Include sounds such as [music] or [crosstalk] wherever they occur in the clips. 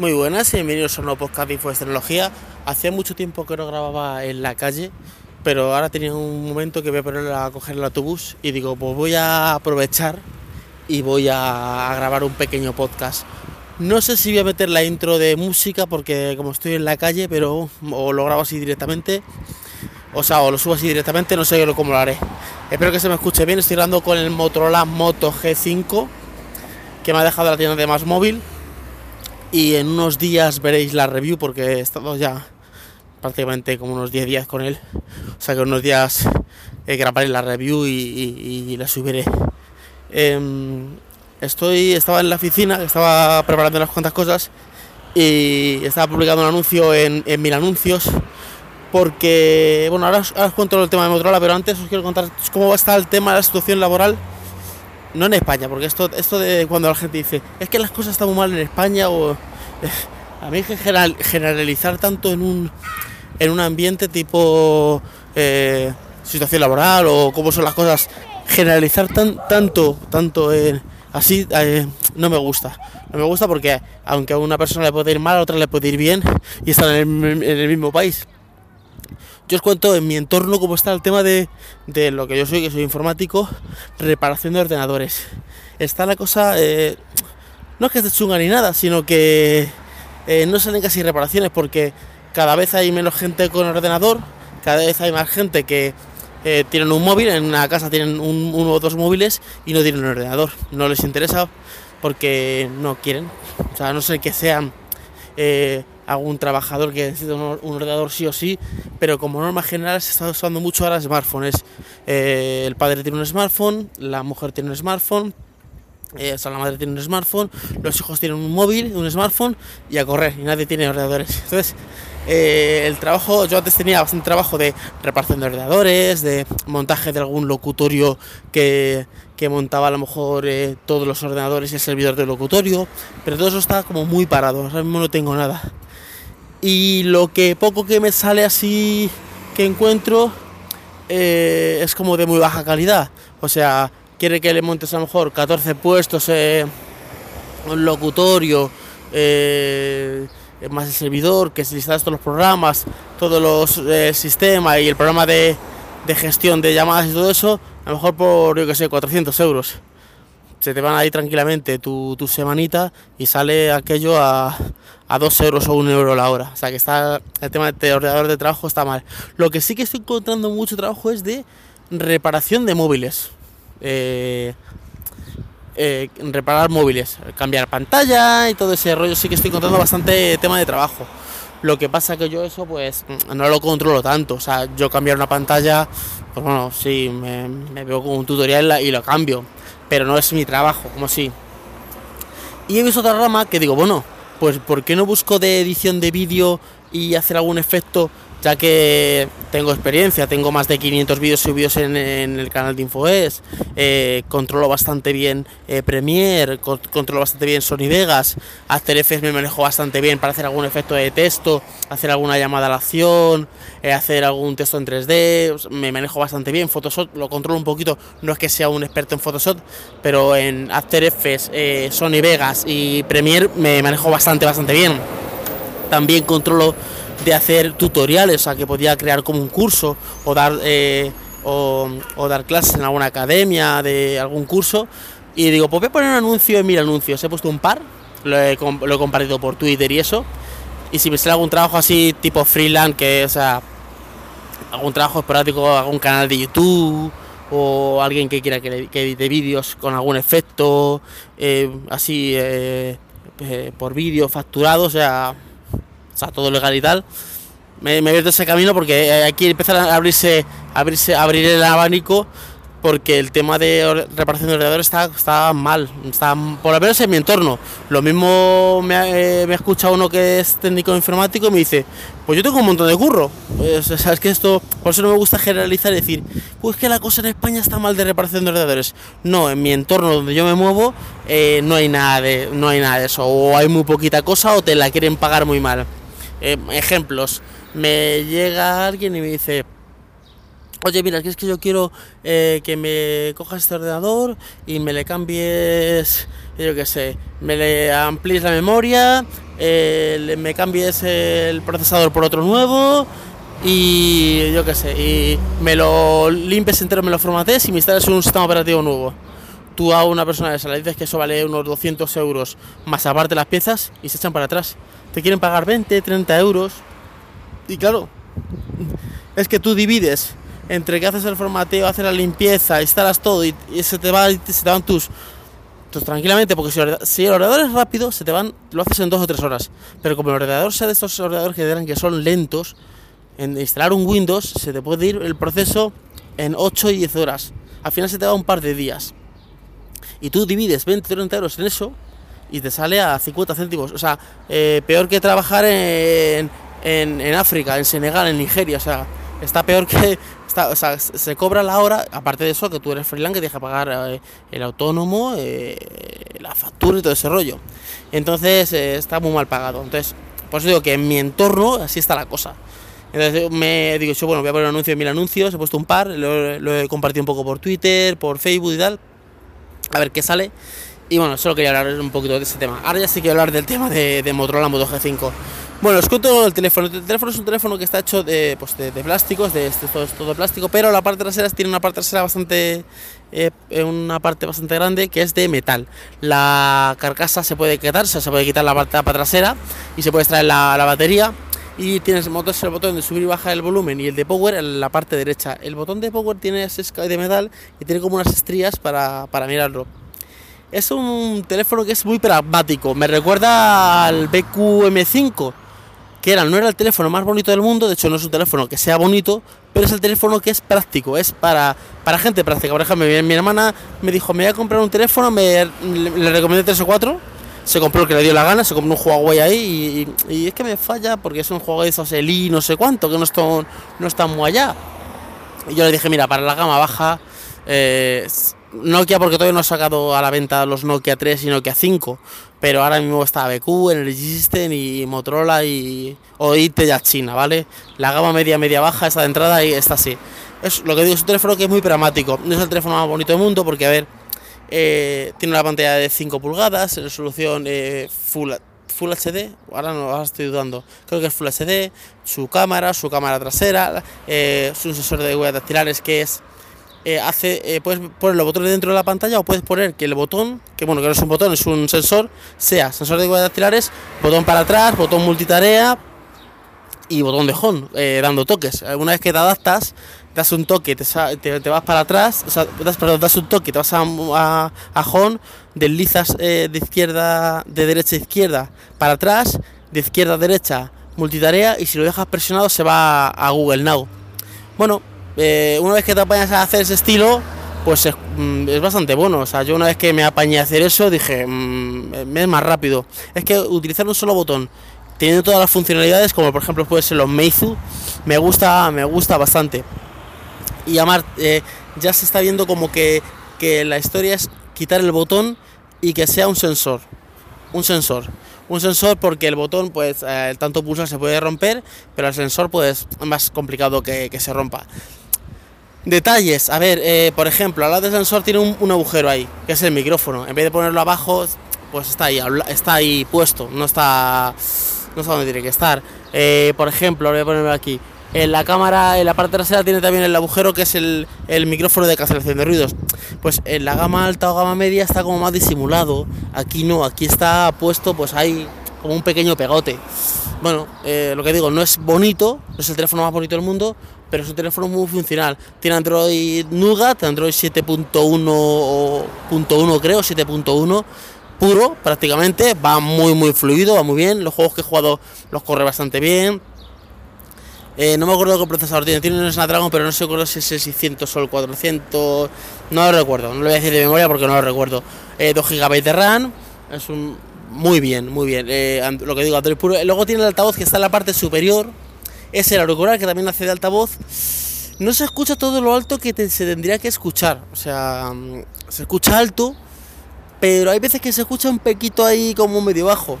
Muy buenas y bienvenidos a un nuevo podcast de Info de Tecnología. Hacía mucho tiempo que no grababa en la calle, pero ahora tenía un momento que voy a poner a coger el autobús y digo, pues voy a aprovechar y voy a grabar un pequeño podcast. No sé si voy a meter la intro de música porque como estoy en la calle, pero o lo grabo así directamente, o sea, o lo subo así directamente, no sé cómo lo haré. Espero que se me escuche bien, estoy hablando con el Motorola Moto G5 que me ha dejado la tienda de más móvil y en unos días veréis la review porque he estado ya prácticamente como unos 10 días con él. O sea que unos días eh, grabaré la review y, la subiré. Em, estoy, estaba en la oficina, estaba preparando unas cuantas cosas y estaba publicando un anuncio en, Mil Anuncios porque, bueno, ahora os, cuento el tema de Motorola, pero antes os quiero contar cómo va a estar el tema de la situación laboral no en España, porque esto, esto de cuando la gente dice, es que las cosas están muy mal en España, o [laughs] a mí es que generalizar tanto en un, en un ambiente tipo eh, situación laboral o cómo son las cosas, generalizar tan, tanto, tanto así, eh, no me gusta. No me gusta porque aunque a una persona le puede ir mal, a otra le puede ir bien y están en el mismo país. Yo os cuento en mi entorno cómo está el tema de, lo que yo soy, que soy informático, reparación de ordenadores. Está la cosa, eh, no es que esté chunga ni nada, sino que eh, no salen casi reparaciones porque cada vez hay menos gente con ordenador, cada vez hay más gente que eh, tienen un móvil, en una casa tienen uno o dos móviles y no tienen un ordenador. No les interesa porque no quieren. O sea, no sé que sean algún trabajador que necesita un, ordenador sí o sí, pero como norma general se está usando mucho ahora smartphones. Eh, el padre tiene un smartphone, la mujer tiene un smartphone, eh, la madre tiene un smartphone, los hijos tienen un móvil, un smartphone y a correr, y nadie tiene ordenadores. [laughs] Entonces, eh, el trabajo, yo antes tenía bastante trabajo de reparación de ordenadores, de montaje de algún locutorio que, que montaba a lo mejor todos los ordenadores y el servidor del locutorio, pero todo eso está como muy parado, ahora mismo no tengo nada y lo que poco que me sale así que encuentro eh, es como de muy baja calidad. O sea, quiere que le montes a lo mejor 14 puestos, eh, un locutorio, eh, más el servidor, que se instalas todos los programas, todos los sistemas y el programa de, de, gestión de llamadas y todo eso, a lo mejor por, yo que sé, 400 euros. Se te van ahí tranquilamente tu, tu semanita y sale aquello a, a 2 euros o 1 euro la hora. O sea que está el tema de ordenador de trabajo está mal. Lo que sí que estoy encontrando mucho trabajo es de reparación de móviles. Eh, eh, reparar móviles, cambiar pantalla y todo ese rollo. Sí que estoy encontrando bastante tema de trabajo. Lo que pasa que yo eso pues no lo controlo tanto. O sea, yo cambiar una pantalla, pues bueno, sí, me, me veo con un tutorial y lo cambio. Pero no es mi trabajo, como si. Y he visto otra rama que digo, bueno, pues ¿por qué no busco de edición de vídeo y hacer algún efecto? Ya que tengo experiencia, tengo más de 500 vídeos subidos en, el canal de InfoES, eh, controlo bastante bien eh, Premiere, controlo bastante bien Sony Vegas, After Effects me manejo bastante bien para hacer algún efecto de texto, hacer alguna llamada a la acción, eh, hacer algún texto en 3D, me manejo bastante bien, Photoshop lo controlo un poquito, no es que sea un experto en Photoshop, pero en After Effects, Sony Vegas y Premiere me manejo bastante, bastante bien. También controlo de hacer tutoriales, o sea, que podía crear como un curso o dar, eh, o, dar clases en alguna academia de algún curso. Y digo, pues voy a poner un anuncio en mil anuncios. He puesto un par, lo he, compartido por Twitter y eso. Y si me sale algún trabajo así, tipo freelance, que o sea, algún trabajo esporádico, algún canal de YouTube o alguien que quiera que, edite vídeos con algún efecto, eh, así eh, por vídeo facturado, o sea, sea, todo legal y tal, me, me he ese camino porque hay que empezar a abrirse, abrirse, abrir el abanico porque el tema de reparación de ordenadores está, está mal, está por lo menos en mi entorno. Lo mismo me ha, eh, me escuchado uno que es técnico informático y me dice, pues yo tengo un montón de curro. Pues, sabes que esto, por eso no me gusta generalizar y decir, pues que la cosa en España está mal de reparación de ordenadores. No, en mi entorno donde yo me muevo eh, no hay nada de, no hay nada de eso. O hay muy poquita cosa o te la quieren pagar muy mal. Eh, ejemplos, me llega alguien y me dice, oye, mira, es que yo quiero eh, que me cojas este ordenador y me le cambies, yo qué sé, me le amplíes la memoria, me cambies el procesador por otro nuevo y yo qué sé, y me lo limpies entero, me lo formatees y me instales un sistema operativo nuevo. Tú a una persona de esa le dices que eso vale unos 200 euros más aparte las piezas y se echan para atrás. Te quieren pagar 20, 30 euros. Y claro, es que tú divides entre que haces el formateo, haces la limpieza, instalas todo y, se, te va, se te van tus, tranquilamente, porque si, el ordenador es rápido, se te van, lo haces en dos o tres horas. Pero como el ordenador sea de estos ordenadores que dirán que son lentos, en instalar un Windows se te puede ir el proceso en 8 y 10 horas. Al final se te va un par de días. Y tú divides 20 30 euros en eso y te sale a 50 céntimos. O sea, eh, peor que trabajar en, en, África, en Senegal, en Nigeria. O sea, está peor que. [laughs] Está, o sea, se cobra la hora, aparte de eso, que tú eres freelance, que tienes que pagar eh, el autónomo, eh, la factura y todo ese rollo. Entonces, está muy mal pagado. Entonces, por eso digo que en mi entorno así está la cosa. Entonces me digo, yo bueno, voy a poner un anuncio en mil anuncios, he puesto un par, lo, he compartido un poco por Twitter, por Facebook y tal, a ver qué sale. Y bueno, solo quería hablar un poquito de ese tema. Ahora ya sí quiero hablar del tema de, Motorola Moto G5. Bueno, os cuento el teléfono. El teléfono es un teléfono que está hecho de, pues de, plásticos, de, todo, todo plástico, pero la parte trasera tiene una parte trasera bastante, eh, una parte bastante grande que es de metal. La carcasa se puede quitar, o sea, se puede quitar la parte, trasera y se puede extraer la, la batería y tienes el botón de subir y bajar el volumen y el de power en la parte derecha. El botón de power tiene de metal y tiene como unas estrías para, para mirarlo. Es un teléfono que es muy pragmático, me recuerda al BQM5, que era, no era el teléfono más bonito del mundo, de hecho no es un teléfono que sea bonito, pero es el teléfono que es práctico, es para, para gente práctica. Por ejemplo, mi, mi hermana me dijo, me voy a comprar un teléfono, me, le recomendé tres o cuatro se compró el que le dio la gana, se compró un Huawei ahí y, es que me falla porque es un Huawei Eli no sé cuánto, que no está, no está muy allá. Y yo le dije, mira, para la gama baja, eh, Nokia porque todavía no ha sacado a la venta los Nokia 3 y Nokia 5, pero ahora mismo está BQ, Energy System y Motorola y o IT ya China, ¿vale? La gama media, media baja, está de entrada y está así. Es lo que digo, es un teléfono que es muy pragmático, no es el teléfono más bonito del mundo porque, a ver, eh, tiene una pantalla de 5 pulgadas, resolución eh, Full, Full HD, ahora no estoy dudando, creo que es Full HD, su cámara, su cámara trasera, eh, un sensor de huellas dactilares que es hace puedes poner los botones dentro de la pantalla o puedes poner que el botón, que bueno, que no es un botón, es un sensor, sea sensor de huellas dactilares, botón para atrás, botón multitarea y botón de home, dando toques. Una vez que te adaptas, das un toque, te, te, vas para atrás, o sea, das, perdón, das un toque, te vas a, a, a deslizas eh, de izquierda, de derecha a izquierda para atrás, de izquierda a derecha, multitarea y si lo dejas presionado se va a, Google Now. Bueno, eh, una vez que te apañas a hacer ese estilo, pues mm, es, bastante bueno. O sea, yo una vez que me apañé a hacer eso, dije, mm, es más rápido. Es que utilizar un solo botón, teniendo todas las funcionalidades, como por ejemplo puede ser los Meizu, me gusta, me gusta bastante y eh, ya se está viendo como que, la historia es quitar el botón y que sea un sensor. Un sensor. Un sensor porque el botón, pues, eh, tanto pulsar se puede romper, pero el sensor, pues, es más complicado que, se rompa. Detalles, a ver, eh, por ejemplo, al lado del sensor tiene un, agujero ahí, que es el micrófono. En vez de ponerlo abajo, pues está ahí, está ahí puesto, no está, no sé dónde tiene que estar. por ejemplo, voy a ponerlo aquí. En la cámara, en la parte trasera tiene también el agujero que es el, micrófono de cancelación de ruidos. Pues en la gama alta o gama media está como más disimulado. Aquí no, aquí está puesto, pues hay como un pequeño pegote. Bueno, eh, lo que digo, no es bonito, no es el teléfono más bonito del mundo, pero es un teléfono muy funcional. Tiene Android Nougat, Android 7.1 creo, 7.1 puro prácticamente, va muy muy fluido, va muy bien. Los juegos que he jugado los corre bastante bien eh, no me acuerdo qué procesador tiene, tiene un Snapdragon, pero no sé si es el 600 o el 400, no lo recuerdo, no lo voy a decir de memoria porque no lo recuerdo. 2 eh, GB de RAM, es un muy bien, muy bien. Eh, lo que digo, Android puro. Luego tiene el altavoz que está en la parte superior, es el auricular que también hace de altavoz. No se escucha todo lo alto que se tendría que escuchar, o sea, mm, se escucha alto, pero hay veces que se escucha un pequito ahí como medio bajo.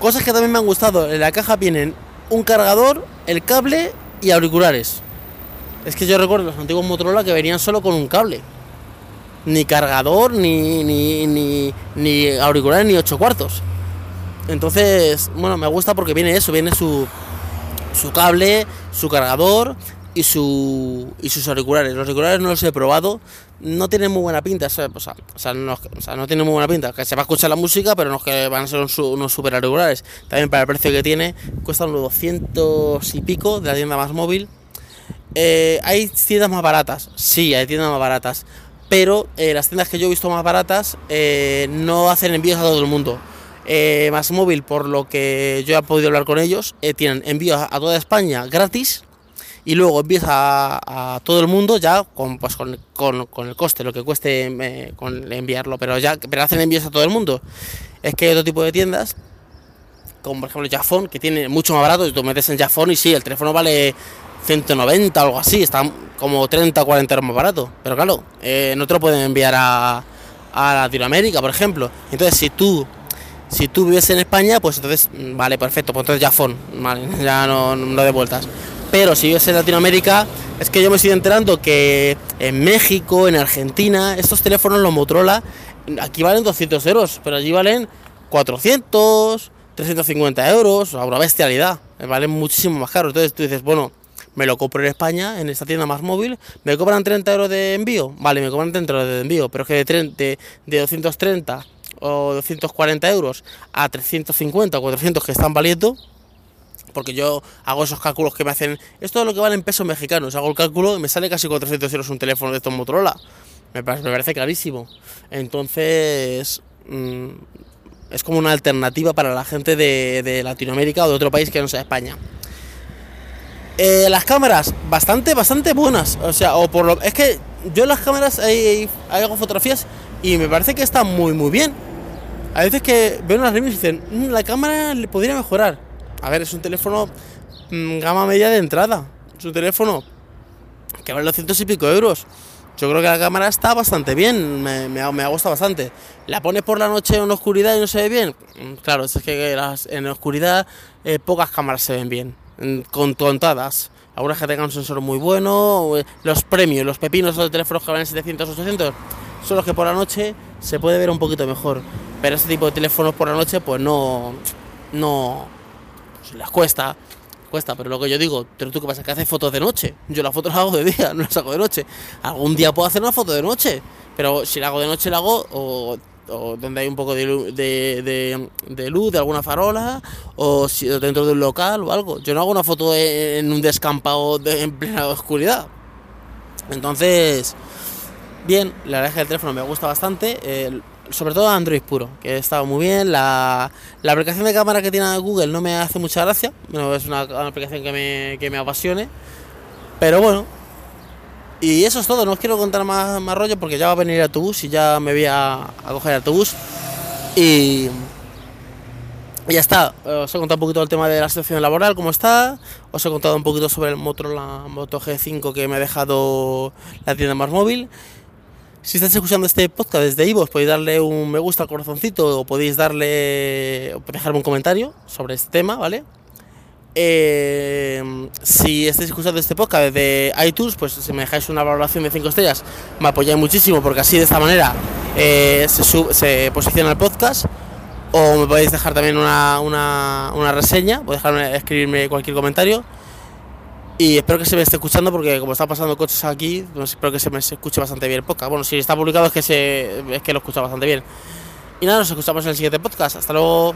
Cosas que también me han gustado, en la caja vienen un cargador, el cable y auriculares. Es que yo recuerdo los antiguos Motorola que venían solo con un cable. Ni cargador, ni, ni, ni, ni auriculares, ni ocho cuartos. Entonces, bueno, me gusta porque viene eso, viene su, su cable, su cargador y, su, y sus auriculares. Los auriculares no los he probado, no tienen muy buena pinta, o sea, o sea, no, o sea, no tienen muy buena pinta, que se va a escuchar la música, pero no es que van a ser unos super auriculares. También para el precio que tiene, cuestan unos 200 y pico de la tienda más móvil. Eh, ¿Hay tiendas más baratas? Sí, hay tiendas más baratas. Pero eh, las tiendas que yo he visto más baratas eh, no hacen envíos a todo el mundo. más móvil, por lo que yo he podido hablar con ellos, tienen envíos a toda España gratis y luego envíos a, todo el mundo ya con, pues, con, el coste, lo que cueste con enviarlo, pero ya pero hacen envíos a todo el mundo. Es que hay otro tipo de tiendas, como por ejemplo Jafón, que tiene mucho más barato, y tú metes en Jafón y sí, el teléfono vale 190 o algo así, está como 30 o 40 euros más barato. Pero claro, eh, no te lo pueden enviar a, a Latinoamérica, por ejemplo. Entonces, si tú si tú vives en España, pues entonces, mm, vale, perfecto, pues entonces ya phone, vale, [laughs] ya no, no de vueltas. Pero si vives en Latinoamérica, es que yo me estoy enterando que en México, en Argentina, estos teléfonos, los Motorola, aquí valen 200 euros, pero allí valen 400, 350 euros, una bestialidad, valen muchísimo más caro. Entonces tú dices, bueno, me lo compro en España, en esta tienda más móvil, me cobran 30 euros de envío, vale, me cobran 30 euros de envío, pero es que de, de, 230 o 240 euros a 350 o 400 que están valiendo, porque yo hago esos cálculos que me hacen, esto es lo que vale en pesos mexicanos, hago el cálculo y me sale casi 400 euros un teléfono de estos Motorola, me parece, me parece carísimo, entonces... Mm, es como una alternativa para la gente de, Latinoamérica o de otro país que no sea España. Eh, las cámaras, bastante, bastante buenas. O sea, o por lo. Es que yo en las cámaras hago fotografías y me parece que está muy, muy bien. A veces que veo unas reviews y dicen, mm, la cámara le podría mejorar. A ver, es un teléfono mm, gama media de entrada. Es un teléfono que vale 200 y pico euros. Yo creo que la cámara está bastante bien, me, me, me gusta bastante. ¿La pones por la noche en oscuridad y no se ve bien? Mm, claro, es que en la oscuridad eh, pocas cámaras se ven bien con tontadas. Algunas que tengan un sensor muy bueno, eh, los premios, los pepinos de teléfonos que valen 700, 800, son los que por la noche se puede ver un poquito mejor. Pero este tipo de teléfonos por la noche, pues no, no, les cuesta, cuesta. Pero lo que yo digo, pero tú qué pasa, que haces fotos de noche. Yo las fotos las hago de día, [laughs] no las hago de noche. Algún día puedo hacer una foto de noche, pero si la hago de noche la hago o donde hay un poco de, de, luz, de alguna farola, o si, dentro de un local o algo. Yo no hago una foto en un descampado de, en plena oscuridad. Entonces, bien, la verdad es teléfono me gusta bastante, sobre todo Android puro, que estado muy bien. La, la, aplicación de cámara que tiene Google no me hace mucha gracia, no es una, aplicación que me, que me apasione, pero bueno, y eso es todo, no os quiero contar más, más rollo porque ya va a venir el autobús y ya me voy a, coger el autobús. Y, ya está, os he contado un poquito el tema de la situación laboral, cómo está. Os he contado un poquito sobre el Motorola Moto G5 que me ha dejado la tienda más móvil. Si estáis escuchando este podcast desde Ivo, podéis darle un me gusta al corazoncito o podéis darle dejarme un comentario sobre este tema, ¿vale? Eh, si estáis escuchando este podcast desde iTunes, pues si me dejáis una valoración de 5 estrellas, me apoyáis muchísimo porque así de esta manera eh, se, posiciona el podcast. O me podéis dejar también una, una, una reseña, podéis dejarme, escribirme cualquier comentario. Y espero que se me esté escuchando porque como está pasando coches aquí, pues espero que se me escuche bastante bien el podcast. Bueno, si está publicado es que, se, es que lo escucha bastante bien. Y nada, nos escuchamos en el siguiente podcast. Hasta luego.